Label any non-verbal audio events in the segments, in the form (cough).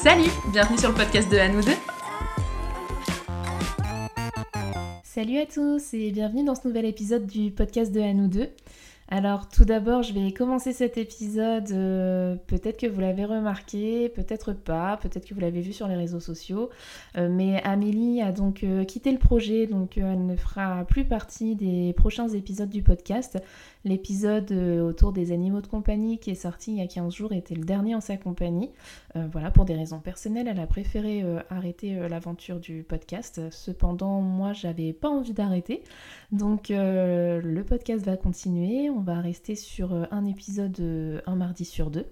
Salut, bienvenue sur le podcast de À nous deux. Salut à tous et bienvenue dans ce nouvel épisode du podcast de À nous deux. Alors tout d'abord, je vais commencer cet épisode, euh, peut-être que vous l'avez remarqué, peut-être pas, peut-être que vous l'avez vu sur les réseaux sociaux, euh, mais Amélie a donc euh, quitté le projet, donc elle ne fera plus partie des prochains épisodes du podcast. L'épisode autour des animaux de compagnie qui est sorti il y a 15 jours était le dernier en sa compagnie. voilà, pour des raisons personnelles, elle a préféré arrêter l'aventure du podcast. Cependant, moi, j'avais pas envie d'arrêter, donc le podcast va continuer on va rester sur euh, un épisode euh, un mardi sur deux.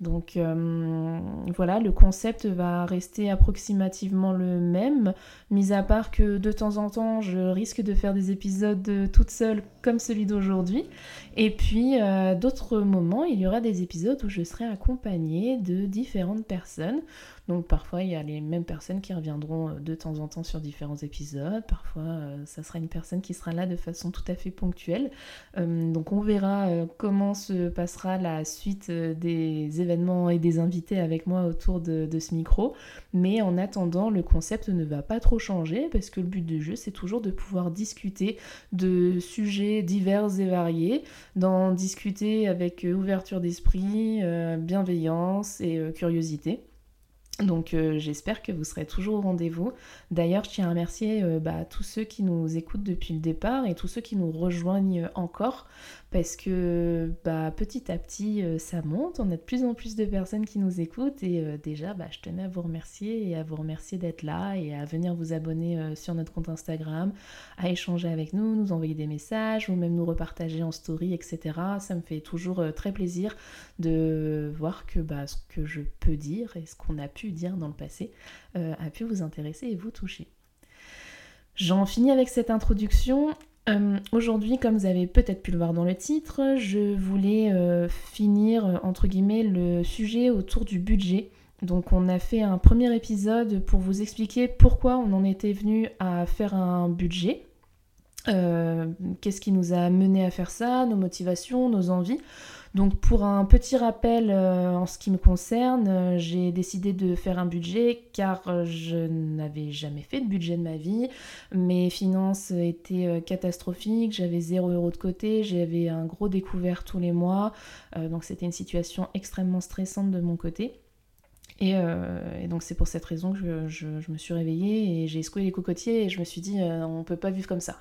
Donc euh, voilà, le concept va rester approximativement le même, mis à part que de temps en temps, je risque de faire des épisodes toute seule comme celui d'aujourd'hui. Et puis d'autres moments, il y aura des épisodes où je serai accompagnée de différentes personnes. Donc parfois il y a les mêmes personnes qui reviendront euh, de temps en temps sur différents épisodes, parfois euh, ça sera une personne qui sera là de façon tout à fait ponctuelle. Euh, donc on verra comment se passera la suite des événements et des invités avec moi autour de, ce micro. Mais en attendant, le concept ne va pas trop changer parce que le but du jeu c'est toujours de pouvoir discuter de sujets divers et variés, d'en discuter avec ouverture d'esprit, bienveillance et curiosité. Donc euh, j'espère que vous serez toujours au rendez-vous. D'ailleurs, je tiens à remercier euh, bah, tous ceux qui nous écoutent depuis le départ et tous ceux qui nous rejoignent encore parce que bah, petit à petit euh, ça monte, on a de plus en plus de personnes qui nous écoutent et euh, déjà bah, je tenais à vous remercier et à vous remercier d'être là et à venir vous abonner euh, sur notre compte Instagram, à échanger avec nous, nous envoyer des messages ou même nous repartager en story, etc. Ça me fait toujours très plaisir de voir que ce que je peux dire et ce qu'on a pu dire dans le passé a pu vous intéresser et vous toucher. J'en finis avec cette introduction euh, aujourd'hui, comme vous avez peut-être pu le voir dans le titre, je voulais euh, finir euh, entre guillemets le sujet autour du budget. Donc on a fait un premier épisode pour vous expliquer pourquoi on en était venu à faire un budget. Qu'est-ce qui nous a mené à faire ça, nos motivations, nos envies. Donc pour un petit rappel euh, en ce qui me concerne, euh, j'ai décidé de faire un budget car euh, je n'avais jamais fait de budget de ma vie. Mes finances étaient catastrophiques, j'avais 0 euros de côté, j'avais un gros découvert tous les mois. donc c'était une situation extrêmement stressante de mon côté. Euh, et, donc c'est pour cette raison que je, me suis réveillée et j'ai secoué les cocotiers et je me suis dit euh, on peut pas vivre comme ça.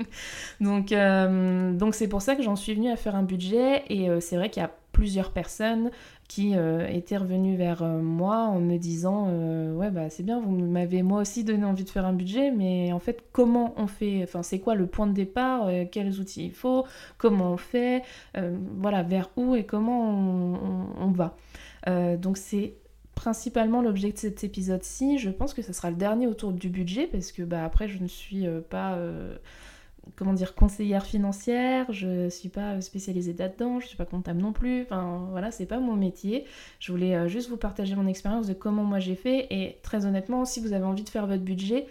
(laughs) donc euh, donc c'est pour ça que j'en suis venue à faire un budget et c'est vrai qu'il y a plusieurs personnes qui étaient revenues vers moi en me disant ouais bah c'est bien vous m'avez moi aussi donné envie de faire un budget mais en fait comment on fait? Enfin c'est quoi le point de départ? Quels outils il faut? Comment on fait? Voilà vers où et comment on, on va? Donc c'est principalement l'objet de cet épisode-ci. Je pense que ce sera le dernier autour du budget parce que bah, après je ne suis euh, pas euh, comment dire conseillère financière, je suis pas spécialisée là-dedans, je suis pas comptable non plus. Enfin voilà, c'est pas mon métier. Je voulais euh, juste vous partager mon expérience de comment moi j'ai fait et très honnêtement, si vous avez envie de faire votre budget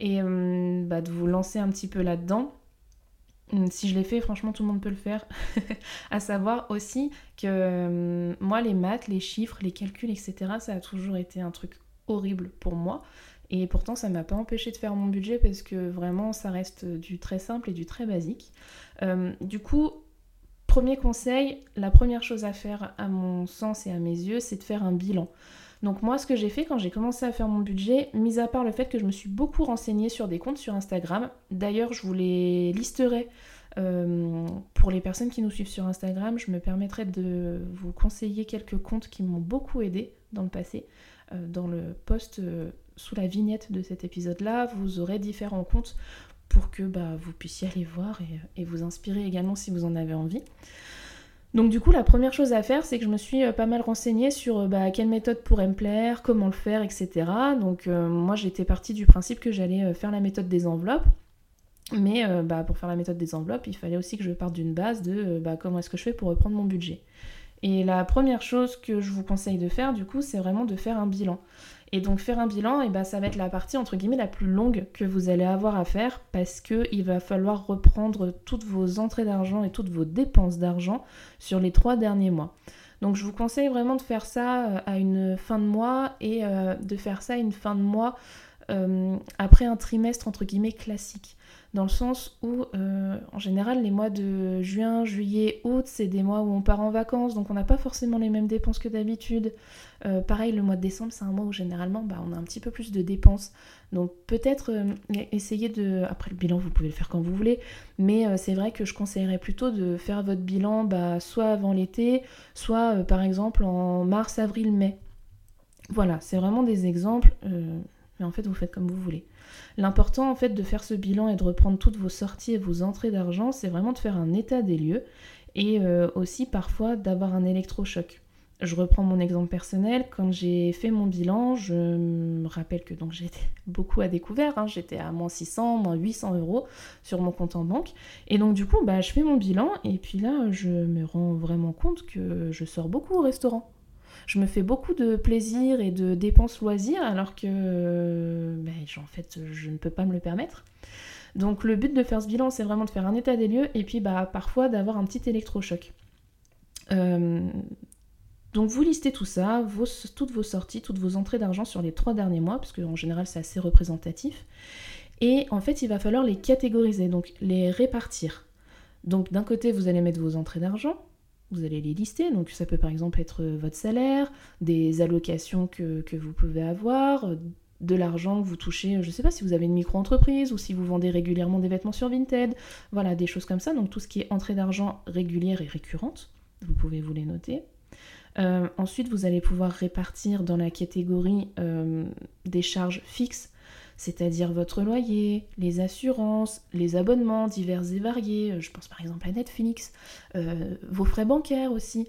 et bah, de vous lancer un petit peu là-dedans, si je l'ai fait, franchement, tout le monde peut le faire. (laughs) à savoir aussi que hum, moi, les maths, les chiffres, les calculs, etc., ça a toujours été un truc horrible pour moi. Et pourtant, ça m'a pas empêché de faire mon budget parce que vraiment, ça reste du très simple et du très basique. Hum, du coup, premier conseil, la première chose à faire à mon sens et à mes yeux, c'est de faire un bilan. Donc moi, ce que j'ai fait quand j'ai commencé à faire mon budget, mis à part le fait que je me suis beaucoup renseignée sur des comptes sur Instagram, d'ailleurs je vous les listerai euh, pour les personnes qui nous suivent sur Instagram, je me permettrai de vous conseiller quelques comptes qui m'ont beaucoup aidé dans le passé. Euh, dans le post euh, sous la vignette de cet épisode-là, vous aurez différents comptes pour que bah, vous puissiez aller voir et, vous inspirer également si vous en avez envie. Donc du coup, la première chose à faire, c'est que je me suis euh, pas mal renseignée sur euh, bah, quelle méthode pourrait me plaire, comment le faire, etc. Donc euh, moi, j'étais partie du principe que j'allais faire la méthode des enveloppes. Mais bah, pour faire la méthode des enveloppes, il fallait aussi que je parte d'une base de comment est-ce que je fais pour reprendre mon budget. Et la première chose que je vous conseille de faire, du coup, c'est vraiment de faire un bilan. Et donc faire un bilan, et bah, ça va être la partie entre guillemets la plus longue que vous allez avoir à faire parce qu'il va falloir reprendre toutes vos entrées d'argent et toutes vos dépenses d'argent sur les trois derniers mois. Donc je vous conseille vraiment de faire ça à une fin de mois et de faire ça à une fin de mois après un trimestre entre guillemets classique dans le sens où, euh, en général, les mois de juin, juillet, août, c'est des mois où on part en vacances, donc on n'a pas forcément les mêmes dépenses que d'habitude. Euh, pareil, le mois de décembre, c'est un mois où généralement, bah, on a un petit peu plus de dépenses. Donc peut-être euh, essayer de... Après le bilan, vous pouvez le faire quand vous voulez, mais c'est vrai que je conseillerais plutôt de faire votre bilan bah, soit avant l'été, soit par exemple en mars, avril, mai. Voilà, c'est vraiment des exemples, en fait, vous faites comme vous voulez. L'important en fait de faire ce bilan et de reprendre toutes vos sorties et vos entrées d'argent, c'est vraiment de faire un état des lieux et euh, aussi parfois d'avoir un électrochoc. Je reprends mon exemple personnel. Quand j'ai fait mon bilan, je me rappelle que donc j'étais (laughs) beaucoup à découvert. Hein. J'étais à moins 600, moins 800 euros sur mon compte en banque. Et donc du coup, bah, je fais mon bilan et puis là, je me rends vraiment compte que je sors beaucoup au restaurant je me fais beaucoup de plaisir et de dépenses loisirs alors que ben, en fait je ne peux pas me le permettre. Donc le but de faire ce bilan c'est vraiment de faire un état des lieux et puis bah, parfois d'avoir un petit électrochoc. Euh, donc vous listez tout ça, toutes vos sorties, toutes vos entrées d'argent sur les trois derniers mois, parce qu'en général c'est assez représentatif. Et en fait il va falloir les catégoriser, donc les répartir. Donc d'un côté vous allez mettre vos entrées d'argent, vous allez les lister. Donc ça peut par exemple être votre salaire, des allocations que, vous pouvez avoir, de l'argent que vous touchez, je ne sais pas si vous avez une micro-entreprise ou si vous vendez régulièrement des vêtements sur Vinted, voilà, des choses comme ça. Donc tout ce qui est entrée d'argent régulière et récurrente, vous pouvez vous les noter. Euh, ensuite, vous allez pouvoir répartir dans la catégorie euh, des charges fixes c'est-à-dire votre loyer, les assurances, les abonnements divers et variés, euh, je pense par exemple à Netflix, euh, vos frais bancaires aussi,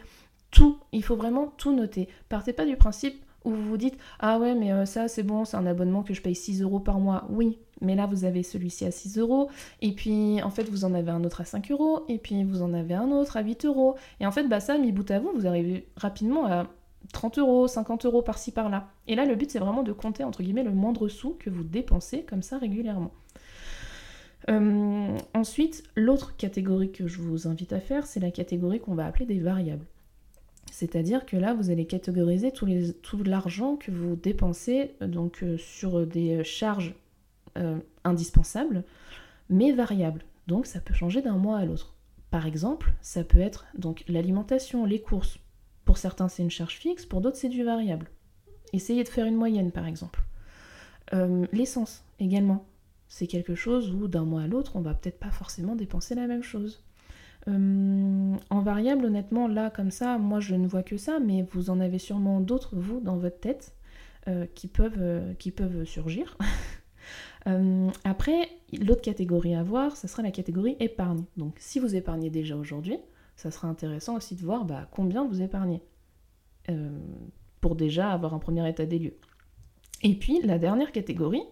tout, il faut vraiment tout noter. Partez pas du principe où vous vous dites Ah ouais, mais euh, ça c'est bon, c'est un abonnement que je paye 6 euros par mois. Oui, mais là vous avez celui-ci à 6 euros, et puis en fait vous en avez un autre à 5 euros, et puis vous en avez un autre à 8 euros. Et en fait, bah ça, mis bout à vous, vous arrivez rapidement à 30 euros, 50 euros par-ci par-là. Et là, le but, c'est vraiment de compter, entre guillemets, le moindre sou que vous dépensez comme ça régulièrement. Euh, ensuite, l'autre catégorie que je vous invite à faire, c'est la catégorie qu'on va appeler des variables. C'est-à-dire que là, vous allez catégoriser tout, l'argent que vous dépensez euh, donc, euh, sur des charges indispensables, mais variables. Donc ça peut changer d'un mois à l'autre. Par exemple, ça peut être donc l'alimentation, les courses, certains, c'est une charge fixe, pour d'autres, c'est du variable. Essayez de faire une moyenne, par exemple. Euh, l'essence, également. C'est quelque chose où d'un mois à l'autre, on va peut-être pas forcément dépenser la même chose. Euh, en variable, honnêtement, là, comme ça, moi, je ne vois que ça, mais vous en avez sûrement d'autres, vous, dans votre tête, euh, qui, peuvent, qui peuvent surgir. (laughs) après, l'autre catégorie à voir, ce sera la catégorie épargne. Donc, si vous épargnez déjà aujourd'hui, ça sera intéressant aussi de voir bah, combien vous épargnez euh, pour déjà avoir un premier état des lieux. Et puis la dernière catégorie,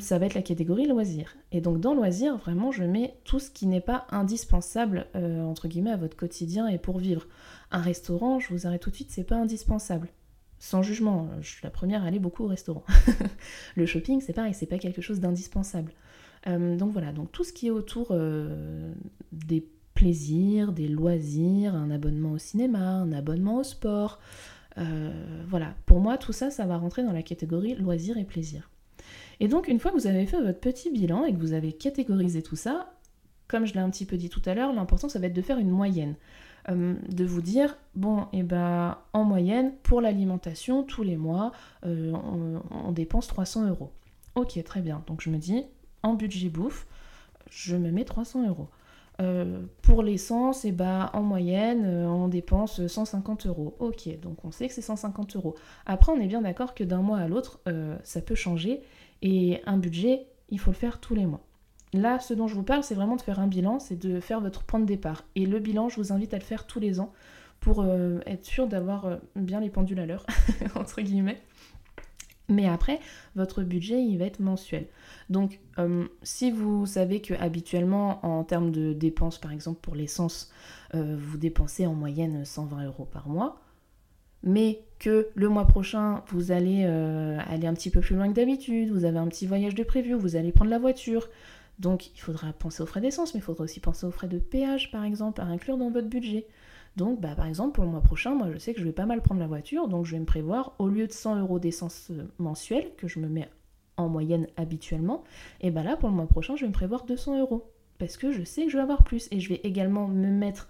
ça va être la catégorie loisirs. Et donc dans loisirs, vraiment, je mets tout ce qui n'est pas indispensable euh, entre guillemets à votre quotidien et pour vivre. Un restaurant, je vous arrête tout de suite, c'est pas indispensable. Sans jugement, je suis la première à aller beaucoup au restaurant. (laughs) le shopping, c'est pareil, c'est pas quelque chose d'indispensable. Euh, donc voilà, donc tout ce qui est autour des des loisirs, un abonnement au cinéma, un abonnement au sport. Euh, voilà, pour moi, tout ça, ça va rentrer dans la catégorie loisirs et plaisir. Et donc, une fois que vous avez fait votre petit bilan et que vous avez catégorisé tout ça, comme je l'ai un petit peu dit tout à l'heure, l'important, ça va être de faire une moyenne. Euh, de vous dire, bon, et eh ben, en moyenne, pour l'alimentation, tous les mois, euh, on, on dépense 300 euros. Ok, très bien. Donc, je me dis, en budget bouffe, je me mets 300 euros. Euh, pour l'essence, eh ben, en moyenne, euh, on dépense 150 euros. Ok, donc on sait que c'est 150 euros. Après, on est bien d'accord que d'un mois à l'autre, euh, ça peut changer. Et un budget, il faut le faire tous les mois. Là, ce dont je vous parle, c'est vraiment de faire un bilan, c'est de faire votre point de départ. Et le bilan, je vous invite à le faire tous les ans pour être sûr d'avoir bien les pendules à l'heure, (laughs) entre guillemets. Mais après, votre budget, il va être mensuel. Donc, euh, si vous savez que habituellement, en termes de dépenses, par exemple pour l'essence, euh, vous dépensez en moyenne 120 euros par mois, mais que le mois prochain, vous allez euh, aller un petit peu plus loin que d'habitude, vous avez un petit voyage de prévu, vous allez prendre la voiture, donc il faudra penser aux frais d'essence, mais il faudra aussi penser aux frais de péage, par exemple, à inclure dans votre budget. Donc, bah, par exemple, pour le mois prochain, moi, je sais que je vais pas mal prendre la voiture, donc je vais me prévoir, au lieu de 100 euros d'essence euh, mensuelle, que je me mets en moyenne habituellement, et bah là, pour le mois prochain, je vais me prévoir 200 euros. Parce que je sais que je vais avoir plus. Et je vais également me mettre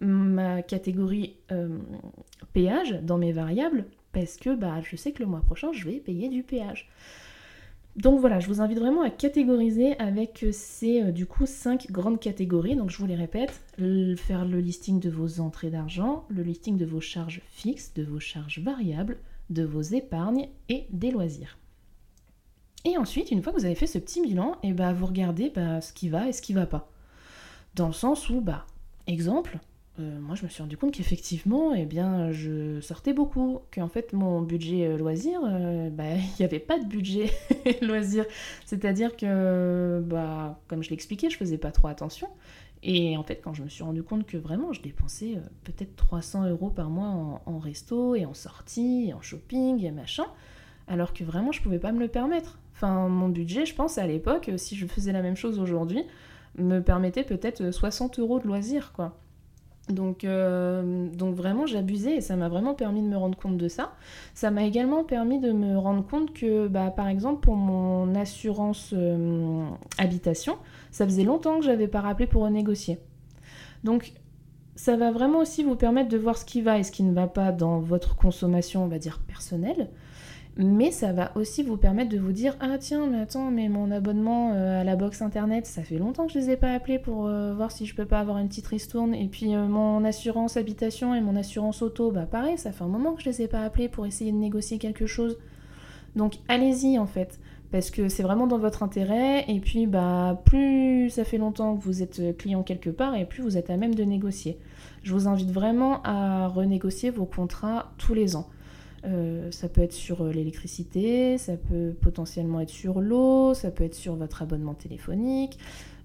ma catégorie euh, péage dans mes variables, parce que bah, je sais que le mois prochain, je vais payer du péage. Donc voilà, je vous invite vraiment à catégoriser avec ces euh, du coup cinq grandes catégories. Donc je vous les répète, faire le listing de vos entrées d'argent, le listing de vos charges fixes, de vos charges variables, de vos épargnes et des loisirs. Et ensuite, une fois que vous avez fait ce petit bilan, et eh bah, vous regardez bah, ce qui va et ce qui va pas. Dans le sens où, bah, exemple, euh, moi je me suis rendu compte qu'effectivement, eh bien, je sortais beaucoup, qu'en fait mon budget euh, loisir, euh, bah, (laughs) il n'y avait pas de budget (laughs) loisir. C'est-à-dire que, bah, comme je l'expliquais, je faisais pas trop attention. Et en fait, quand je me suis rendu compte que vraiment je dépensais peut-être 300 euros par mois en, en, resto et en sortie, et en shopping et machin, alors que vraiment je pouvais pas me le permettre. Enfin, mon budget, je pense à l'époque, si je faisais la même chose aujourd'hui, me permettait peut-être 60 euros de loisir, quoi. Donc, euh, donc vraiment, j'abusais et ça m'a vraiment permis de me rendre compte de ça. Ça m'a également permis de me rendre compte que, bah, par exemple, pour mon assurance euh, habitation, ça faisait longtemps que j'avais pas rappelé pour renégocier. Donc, ça va vraiment aussi vous permettre de voir ce qui va et ce qui ne va pas dans votre consommation, on va dire, personnelle mais ça va aussi vous permettre de vous dire ah tiens mais attends mais mon abonnement euh, à la box internet ça fait longtemps que je les ai pas appelés pour euh, voir si je peux pas avoir une petite ristourne. Et puis euh, mon assurance habitation et mon assurance auto bah pareil ça fait un moment que je les ai pas appelés pour essayer de négocier quelque chose. Donc allez-y en fait parce que c'est vraiment dans votre intérêt. Et puis bah plus ça fait longtemps que vous êtes client quelque part et plus vous êtes à même de négocier. Je vous invite vraiment à renégocier vos contrats tous les ans euh, ça peut être sur euh, l'électricité, ça peut potentiellement être sur l'eau, ça peut être sur votre abonnement téléphonique,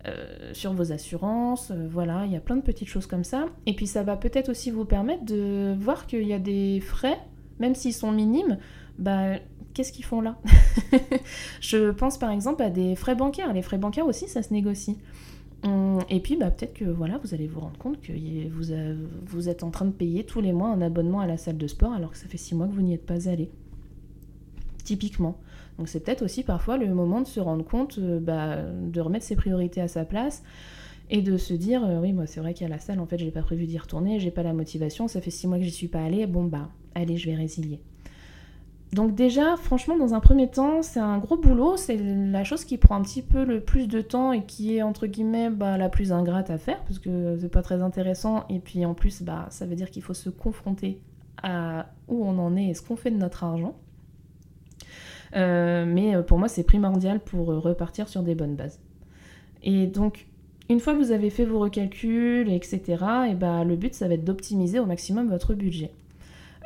euh, sur vos assurances, voilà, il y a plein de petites choses comme ça. Et puis ça va peut-être aussi vous permettre de voir qu'il y a des frais, même s'ils sont minimes, bah qu'est-ce qu'ils font là? (laughs) Je pense par exemple à des frais bancaires. Les frais bancaires aussi, ça se négocie. Hum, et puis bah, peut-être que voilà, vous allez vous rendre compte que vous, êtes en train de payer tous les mois un abonnement à la salle de sport alors que ça fait six mois que vous n'y êtes pas allé. Typiquement. Donc c'est peut-être aussi parfois le moment de se rendre compte, euh, bah, de remettre ses priorités à sa place et de se dire euh, oui moi c'est vrai qu'à la salle en fait j'ai pas prévu d'y retourner, j'ai pas la motivation, ça fait six mois que j'y suis pas allée, bon bah allez je vais résilier. Donc déjà, franchement, dans un premier temps, c'est un gros boulot, c'est la chose qui prend un petit peu le plus de temps et qui est entre guillemets bah, la plus ingrate à faire parce que c'est pas très intéressant et puis en plus, bah, ça veut dire qu'il faut se confronter à où on en est et ce qu'on fait de notre argent. Euh, mais euh, pour moi, c'est primordial pour euh, repartir sur des bonnes bases. Et donc, une fois que vous avez fait vos recalculs, etc., et bah, le but, ça va être d'optimiser au maximum votre budget.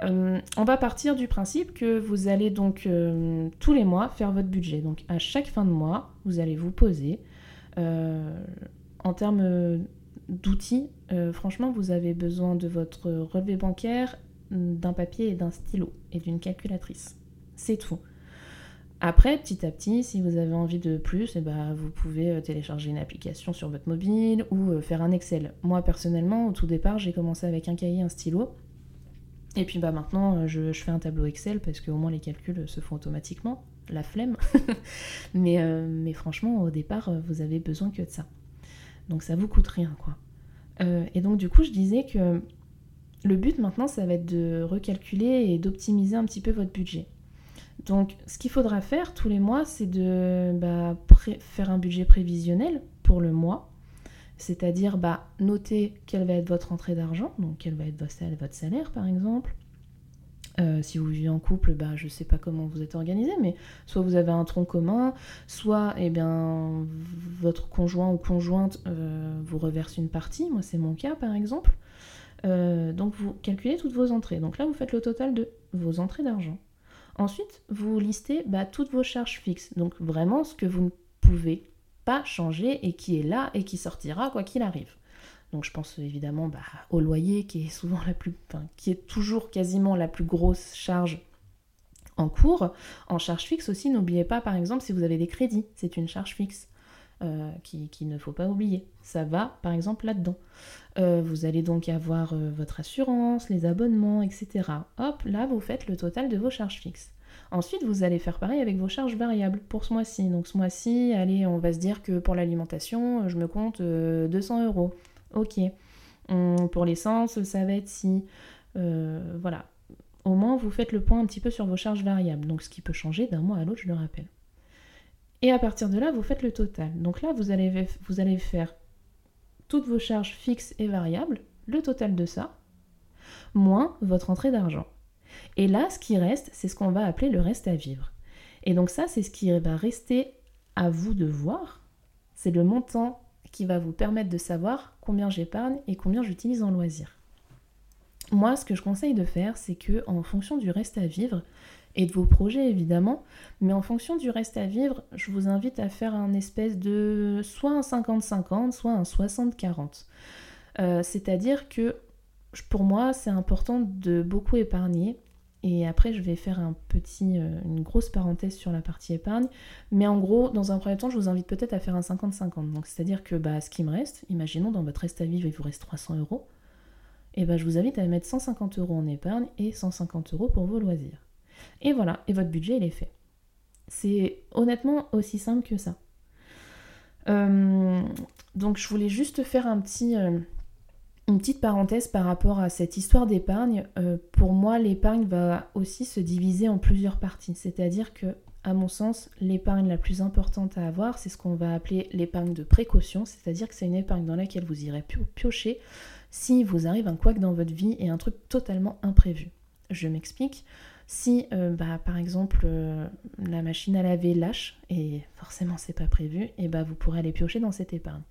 Euh, on va partir du principe que vous allez donc euh, tous les mois faire votre budget. Donc à chaque fin de mois, vous allez vous poser. Euh, en termes d'outils, franchement, vous avez besoin de votre relevé bancaire, d'un papier et d'un stylo et d'une calculatrice. C'est tout. Après, petit à petit, si vous avez envie de plus, eh ben, vous pouvez télécharger une application sur votre mobile ou faire un Excel. Moi, personnellement, au tout départ, j'ai commencé avec un cahier, un stylo. Et puis bah maintenant, euh, je, fais un tableau Excel parce qu'au moins les calculs se font automatiquement. La flemme. (laughs) mais, euh, mais franchement, au départ, euh, vous avez besoin que de ça. Donc ça vous coûte rien, quoi. et donc du coup, je disais que le but maintenant, ça va être de recalculer et d'optimiser un petit peu votre budget. Donc ce qu'il faudra faire tous les mois, c'est de bah, faire un budget prévisionnel pour le mois c'est-à-dire bah, noter quelle va être votre entrée d'argent, donc quel va être votre salaire, par exemple. Euh, si vous vivez en couple, bah, je ne sais pas comment vous êtes organisé, mais soit vous avez un tronc commun, soit eh bien, votre conjoint ou conjointe euh, vous reverse une partie. Moi, c'est mon cas, par exemple. Euh, donc, vous calculez toutes vos entrées. Donc là, vous faites le total de vos entrées d'argent. Ensuite, vous listez bah, toutes vos charges fixes. Donc, vraiment, ce que vous ne pouvez pas changer et qui est là et qui sortira quoi qu'il arrive. Donc je pense évidemment bah, au loyer qui est souvent la plus, qui est toujours quasiment la plus grosse charge en cours. En charge fixe aussi, n'oubliez pas par exemple si vous avez des crédits, c'est une charge fixe. euh, qu'il qui ne faut pas oublier. Ça va, par exemple, là-dedans. Euh, vous allez donc avoir euh, votre assurance, les abonnements, etc. Hop, là, vous faites le total de vos charges fixes. Ensuite, vous allez faire pareil avec vos charges variables pour ce mois-ci. Donc ce mois-ci, allez, on va se dire que pour l'alimentation, je me compte 200 euros. Ok. Hum, pour l'essence, ça va être si. voilà. Au moins, vous faites le point un petit peu sur vos charges variables. Donc ce qui peut changer d'un mois à l'autre, je le rappelle. Et à partir de là, vous faites le total. Donc là, vous allez faire toutes vos charges fixes et variables, le total de ça, moins votre entrée d'argent. Et là, ce qui reste, c'est ce qu'on va appeler le reste à vivre. Et donc ça, c'est ce qui va rester à vous de voir. C'est le montant qui va vous permettre de savoir combien j'épargne et combien j'utilise en loisir. Moi, ce que je conseille de faire, c'est que en fonction du reste à vivre, et de vos projets évidemment, mais en fonction du reste à vivre, je vous invite à faire un espèce de soit un 50-50, soit un 60-40. Euh, c'est-à-dire que pour moi, c'est important de beaucoup épargner. Et après, je vais faire un petit, euh, une grosse parenthèse sur la partie épargne. Mais en gros, dans un premier temps, je vous invite peut-être à faire un 50-50. Donc, c'est-à-dire que bah, ce qui me reste, imaginons dans votre reste à vivre, il vous reste 300 euros. Et bah, je vous invite à mettre 150 euros en épargne et 150 euros pour vos loisirs. Et voilà, et votre budget, il est fait. C'est honnêtement aussi simple que ça. Euh, donc je voulais juste faire un petit, euh, une petite parenthèse par rapport à cette histoire d'épargne. Euh, pour moi, l'épargne va aussi se diviser en plusieurs parties. C'est-à-dire que, à mon sens, l'épargne la plus importante à avoir, c'est ce qu'on va appeler l'épargne de précaution. C'est-à-dire que c'est une épargne dans laquelle vous irez piocher si vous arrive un couac dans votre vie et un truc totalement imprévu. Je m'explique. Si euh, bah, par exemple euh, la machine à laver lâche, et forcément c'est pas prévu, et bah, vous pourrez aller piocher dans cette épargne.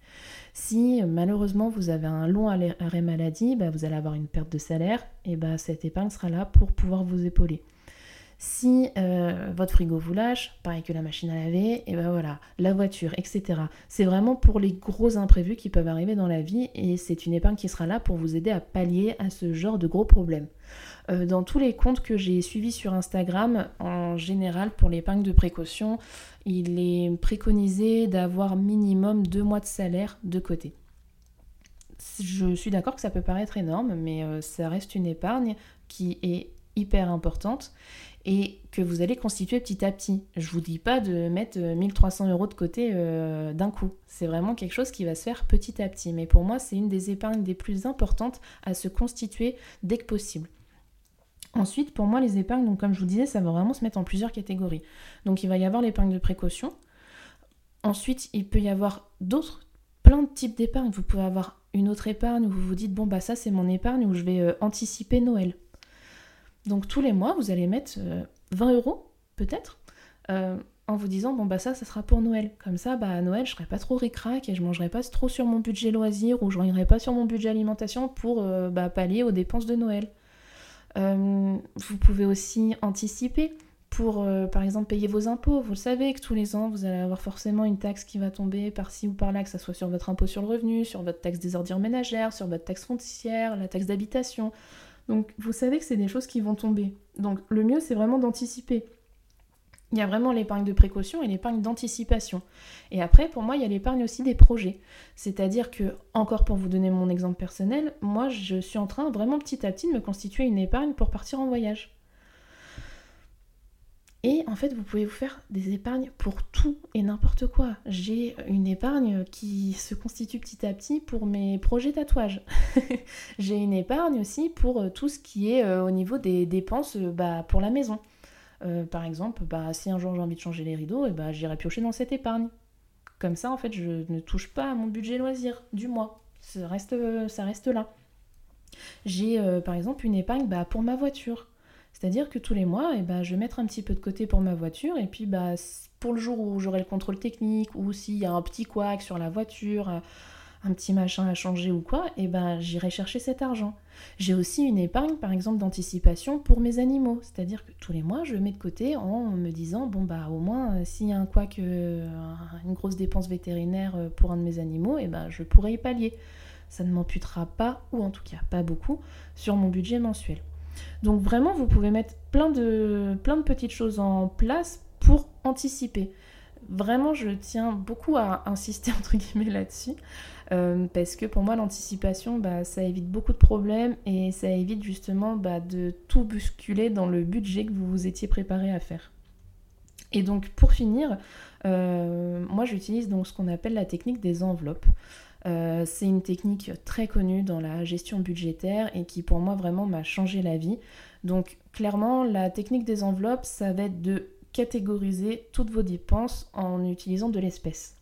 Si malheureusement vous avez un long arrêt maladie, bah, vous allez avoir une perte de salaire, et bah, cette épargne sera là pour pouvoir vous épauler. Si euh, votre frigo vous lâche, pareil que la machine à laver, et ben voilà, la voiture, etc. C'est vraiment pour les gros imprévus qui peuvent arriver dans la vie et c'est une épargne qui sera là pour vous aider à pallier à ce genre de gros problèmes. Euh, dans tous les comptes que j'ai suivis sur Instagram, en général pour l'épargne de précaution, il est préconisé d'avoir minimum deux mois de salaire de côté. Je suis d'accord que ça peut paraître énorme, mais euh, ça reste une épargne qui est hyper importante et que vous allez constituer petit à petit. Je vous dis pas de mettre 1300 euh, euros de côté d'un coup. C'est vraiment quelque chose qui va se faire petit à petit. Mais pour moi, c'est une des épargnes des plus importantes à se constituer dès que possible. Ensuite, pour moi, les épargnes, comme je vous disais, ça va vraiment se mettre en plusieurs catégories. Donc il va y avoir l'épargne de précaution. Ensuite, il peut y avoir d'autres, plein de types d'épargne. Vous pouvez avoir une autre épargne où vous vous dites, bon, bah ça c'est mon épargne où je vais euh, anticiper Noël. Donc tous les mois, vous allez mettre 20 euh, euros, peut-être, euh, en vous disant bon bah ça, ça sera pour Noël. Comme ça, bah à Noël, je serai pas trop ricrac et je mangerai pas trop sur mon budget loisir ou je n'irai pas sur mon budget alimentation pour bah, pallier aux dépenses de Noël. Vous pouvez aussi anticiper pour, par exemple, payer vos impôts. Vous le savez que tous les ans, vous allez avoir forcément une taxe qui va tomber par-ci ou par-là, que ce soit sur votre impôt sur le revenu, sur votre taxe des ordures ménagères, sur votre taxe foncière, la taxe d'habitation. Donc vous savez que c'est des choses qui vont tomber. Donc le mieux c'est vraiment d'anticiper. Il y a vraiment l'épargne de précaution et l'épargne d'anticipation. Et après, pour moi, il y a l'épargne aussi des projets. C'est-à-dire que, encore pour vous donner mon exemple personnel, moi, je suis en train vraiment petit à petit de me constituer une épargne pour partir en voyage. Et en fait, vous pouvez vous faire des épargnes pour tout et n'importe quoi. J'ai une épargne qui se constitue petit à petit pour mes projets tatouages. (laughs) J'ai une épargne aussi pour euh, tout ce qui est euh, au niveau des dépenses euh, bah, pour la maison. Par exemple, bah, si un jour j'ai envie de changer les rideaux, et eh bah, j'irai piocher dans cette épargne. Comme ça, en fait, je ne touche pas à mon budget loisir du mois. Ça reste, là. J'ai par exemple une épargne bah, pour ma voiture. C'est-à-dire que tous les mois, eh ben, je vais mettre un petit peu de côté pour ma voiture et puis bah, pour le jour où j'aurai le contrôle technique ou s'il y a un petit couac sur la voiture, euh, un petit machin à changer ou quoi, et eh ben, j'irai chercher cet argent. J'ai aussi une épargne par exemple d'anticipation pour mes animaux, c'est-à-dire que tous les mois je mets de côté en me disant bon bah au moins euh, s'il y a un couac, euh, une grosse dépense vétérinaire pour un de mes animaux, et eh ben, je pourrai y pallier. Ça ne m'amputera pas, ou en tout cas pas beaucoup, sur mon budget mensuel. Donc vraiment, vous pouvez mettre plein de, plein de petites choses en place pour anticiper. vraiment, je tiens beaucoup à insister (laughs) entre guillemets là-dessus. Euh, parce que pour moi, l'anticipation, bah, ça évite beaucoup de problèmes et ça évite justement bah, de tout bousculer dans le budget que vous vous étiez préparé à faire. Et donc, pour finir, euh, moi j'utilise donc ce qu'on appelle la technique des enveloppes. Euh, c'est une technique très connue dans la gestion budgétaire et qui pour moi vraiment m'a changé la vie. Donc clairement, la technique des enveloppes, ça va être de catégoriser toutes vos dépenses en utilisant de l'espèce.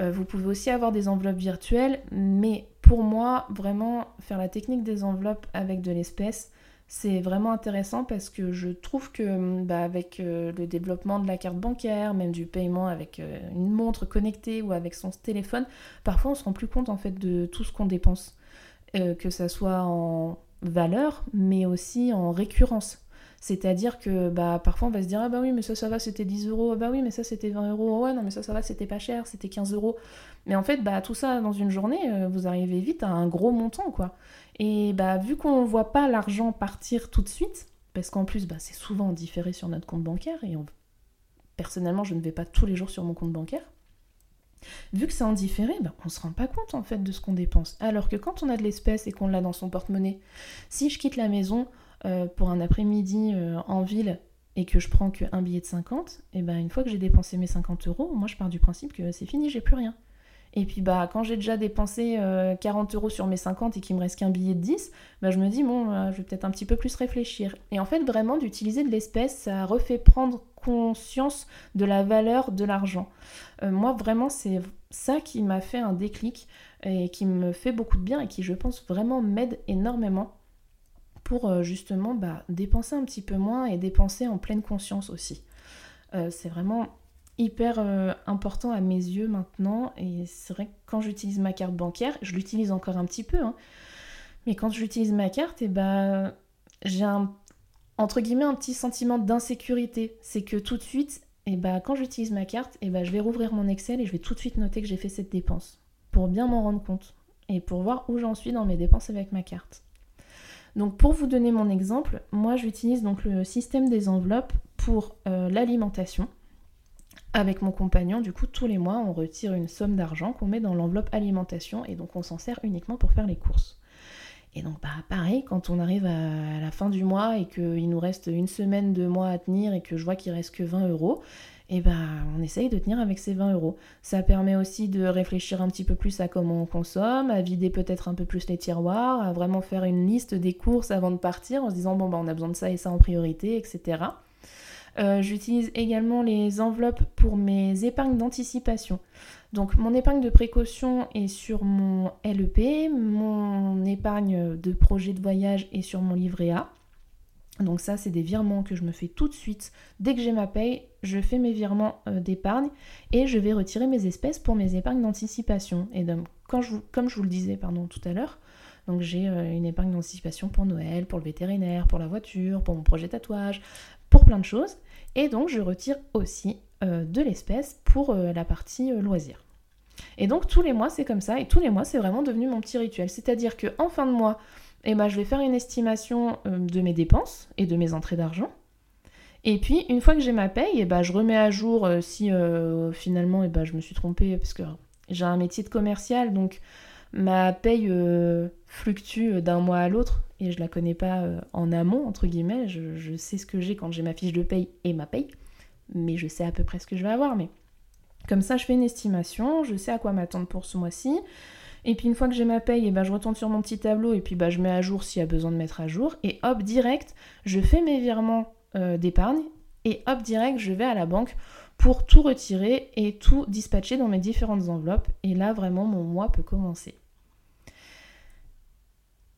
Euh, vous pouvez aussi avoir des enveloppes virtuelles, mais pour moi, vraiment, faire la technique des enveloppes avec de l'espèce, c'est vraiment intéressant parce que je trouve que bah, avec euh, le développement de la carte bancaire, même du paiement avec euh, une montre connectée ou avec son téléphone, parfois on se rend plus compte en fait de tout ce qu'on dépense, que ça soit en valeur, mais aussi en récurrence. C'est-à-dire que bah, parfois on va se dire Ah bah oui, mais ça, ça va, c'était 10 euros. Ah bah oui, mais ça, c'était 20 euros. Ouais, non, mais ça, ça va, c'était pas cher, c'était 15 euros. Mais en fait, bah, tout ça dans une journée, euh, vous arrivez vite à un gros montant, quoi. Et bah, vu qu'on ne voit pas l'argent partir tout de suite, parce qu'en plus, bah, c'est souvent différé sur notre compte bancaire, et personnellement, je ne vais pas tous les jours sur mon compte bancaire. Vu que c'est en différé, bah, on ne se rend pas compte en fait de ce qu'on dépense. Alors que quand on a de l'espèce et qu'on l'a dans son porte-monnaie, si je quitte la maison, euh, pour un après-midi euh, en ville et que je prends qu'un billet de 50, et ben une fois que j'ai dépensé mes 50 euros, moi je pars du principe que c'est fini, j'ai plus rien. Et puis bah quand j'ai déjà dépensé 40 euh, euros sur mes 50 et qu'il me reste qu'un billet de 10, bah, je me dis bon, je vais peut-être un petit peu plus réfléchir. Et en fait vraiment d'utiliser de l'espèce, ça refait prendre conscience de la valeur de l'argent. moi vraiment c'est ça qui m'a fait un déclic et qui me fait beaucoup de bien et qui je pense vraiment m'aide énormément pour euh, justement bah, dépenser un petit peu moins et dépenser en pleine conscience aussi. Euh, c'est vraiment hyper euh, important à mes yeux maintenant et c'est vrai que quand j'utilise ma carte bancaire, je l'utilise encore un petit peu, hein, mais quand j'utilise ma carte, et eh bah, j'ai un entre guillemets un petit sentiment d'insécurité. C'est que tout de suite, et eh bah, quand j'utilise ma carte, et bah, je vais rouvrir mon Excel et je vais tout de suite noter que j'ai fait cette dépense pour bien m'en rendre compte et pour voir où j'en suis dans mes dépenses avec ma carte. Donc pour vous donner mon exemple, moi j'utilise donc le système des enveloppes pour euh, l'alimentation. Avec mon compagnon, du coup, tous les mois, on retire une somme d'argent qu'on met dans l'enveloppe alimentation et donc on s'en sert uniquement pour faire les courses. Et donc, bah, pareil, quand on arrive à la fin du mois et qu'il nous reste une semaine de mois à tenir et que je vois qu'il reste que 20 euros, et eh ben on essaye de tenir avec ces 20 euros. Ça permet aussi de réfléchir un petit peu plus à comment on consomme, à vider peut-être un peu plus les tiroirs, à vraiment faire une liste des courses avant de partir en se disant bon bah on a besoin de ça et ça en priorité, etc. Euh, j'utilise également les enveloppes pour mes épargnes d'anticipation. Donc mon épargne de précaution est sur mon LEP, mon épargne de projet de voyage est sur mon livret A. Donc ça, c'est des virements que je me fais tout de suite. Dès que j'ai ma paye, je fais mes virements euh, d'épargne et je vais retirer mes espèces pour mes épargnes d'anticipation. Et donc, comme je vous le disais tout à l'heure, donc j'ai euh, une épargne d'anticipation pour Noël, pour le vétérinaire, pour la voiture, pour mon projet tatouage, pour plein de choses. Et donc je retire aussi euh, de l'espèce pour la partie loisir. Et donc tous les mois c'est comme ça, et tous les mois c'est vraiment devenu mon petit rituel. C'est-à-dire qu'en fin de mois, eh ben, je vais faire une estimation de mes dépenses et de mes entrées d'argent. Et puis, une fois que j'ai ma paye, eh ben, je remets à jour euh, si euh, finalement eh ben, je me suis trompée, parce que j'ai un métier de commercial, donc ma paye fluctue d'un mois à l'autre et je la connais pas en amont, entre guillemets. Je, sais ce que j'ai quand j'ai ma fiche de paye et ma paye, mais je sais à peu près ce que je vais avoir. Mais comme ça, je fais une estimation, je sais à quoi m'attendre pour ce mois-ci. Et puis une fois que j'ai ma paye, et eh ben, je retourne sur mon petit tableau et puis bah, je mets à jour s'il y a besoin de mettre à jour. Et hop, direct, je fais mes virements euh, d'épargne et hop, direct, je vais à la banque pour tout retirer et tout dispatcher dans mes différentes enveloppes. Et là, vraiment, mon mois peut commencer.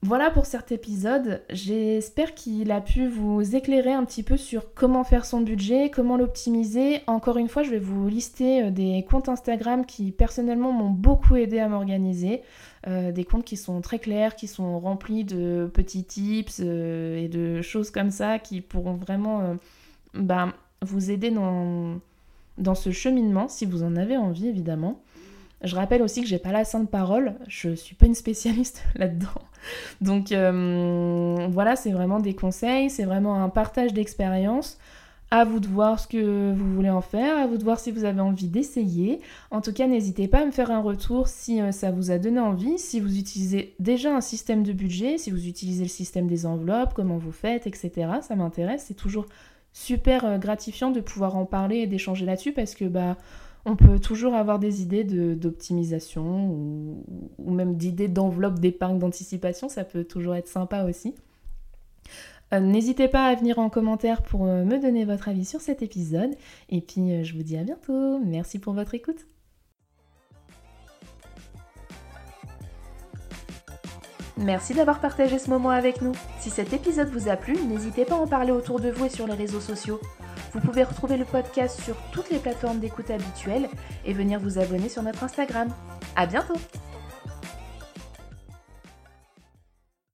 Voilà pour cet épisode. J'espère qu'il a pu vous éclairer un petit peu sur comment faire son budget, comment l'optimiser. Encore une fois, je vais vous lister euh, des comptes Instagram qui personnellement m'ont beaucoup aidé à m'organiser. Euh, des comptes qui sont très clairs, qui sont remplis de petits tips euh, et de choses comme ça qui pourront vraiment bah, vous aider dans, dans ce cheminement si vous en avez envie évidemment. Je rappelle aussi que j'ai pas la sainte parole, je suis pas une spécialiste (laughs) là-dedans. Donc euh, voilà, c'est vraiment des conseils, c'est vraiment un partage d'expérience. À vous de voir ce que vous voulez en faire, à vous de voir si vous avez envie d'essayer. En tout cas, n'hésitez pas à me faire un retour si euh, ça vous a donné envie, si vous utilisez déjà un système de budget, si vous utilisez le système des enveloppes, comment vous faites, etc. Ça m'intéresse. C'est toujours super euh, gratifiant de pouvoir en parler et d'échanger là-dessus parce que bah on peut toujours avoir des idées d'optimisation ou, ou, même d'idées d'enveloppe d'épargne d'anticipation, ça peut toujours être sympa aussi. Euh, n'hésitez pas à venir en commentaire pour euh, me donner votre avis sur cet épisode. Et puis euh, je vous dis à bientôt. Merci pour votre écoute. Merci d'avoir partagé ce moment avec nous. Si cet épisode vous a plu, n'hésitez pas à en parler autour de vous et sur les réseaux sociaux. Vous pouvez retrouver le podcast sur toutes les plateformes d'écoute habituelles et venir vous abonner sur notre Instagram. À bientôt!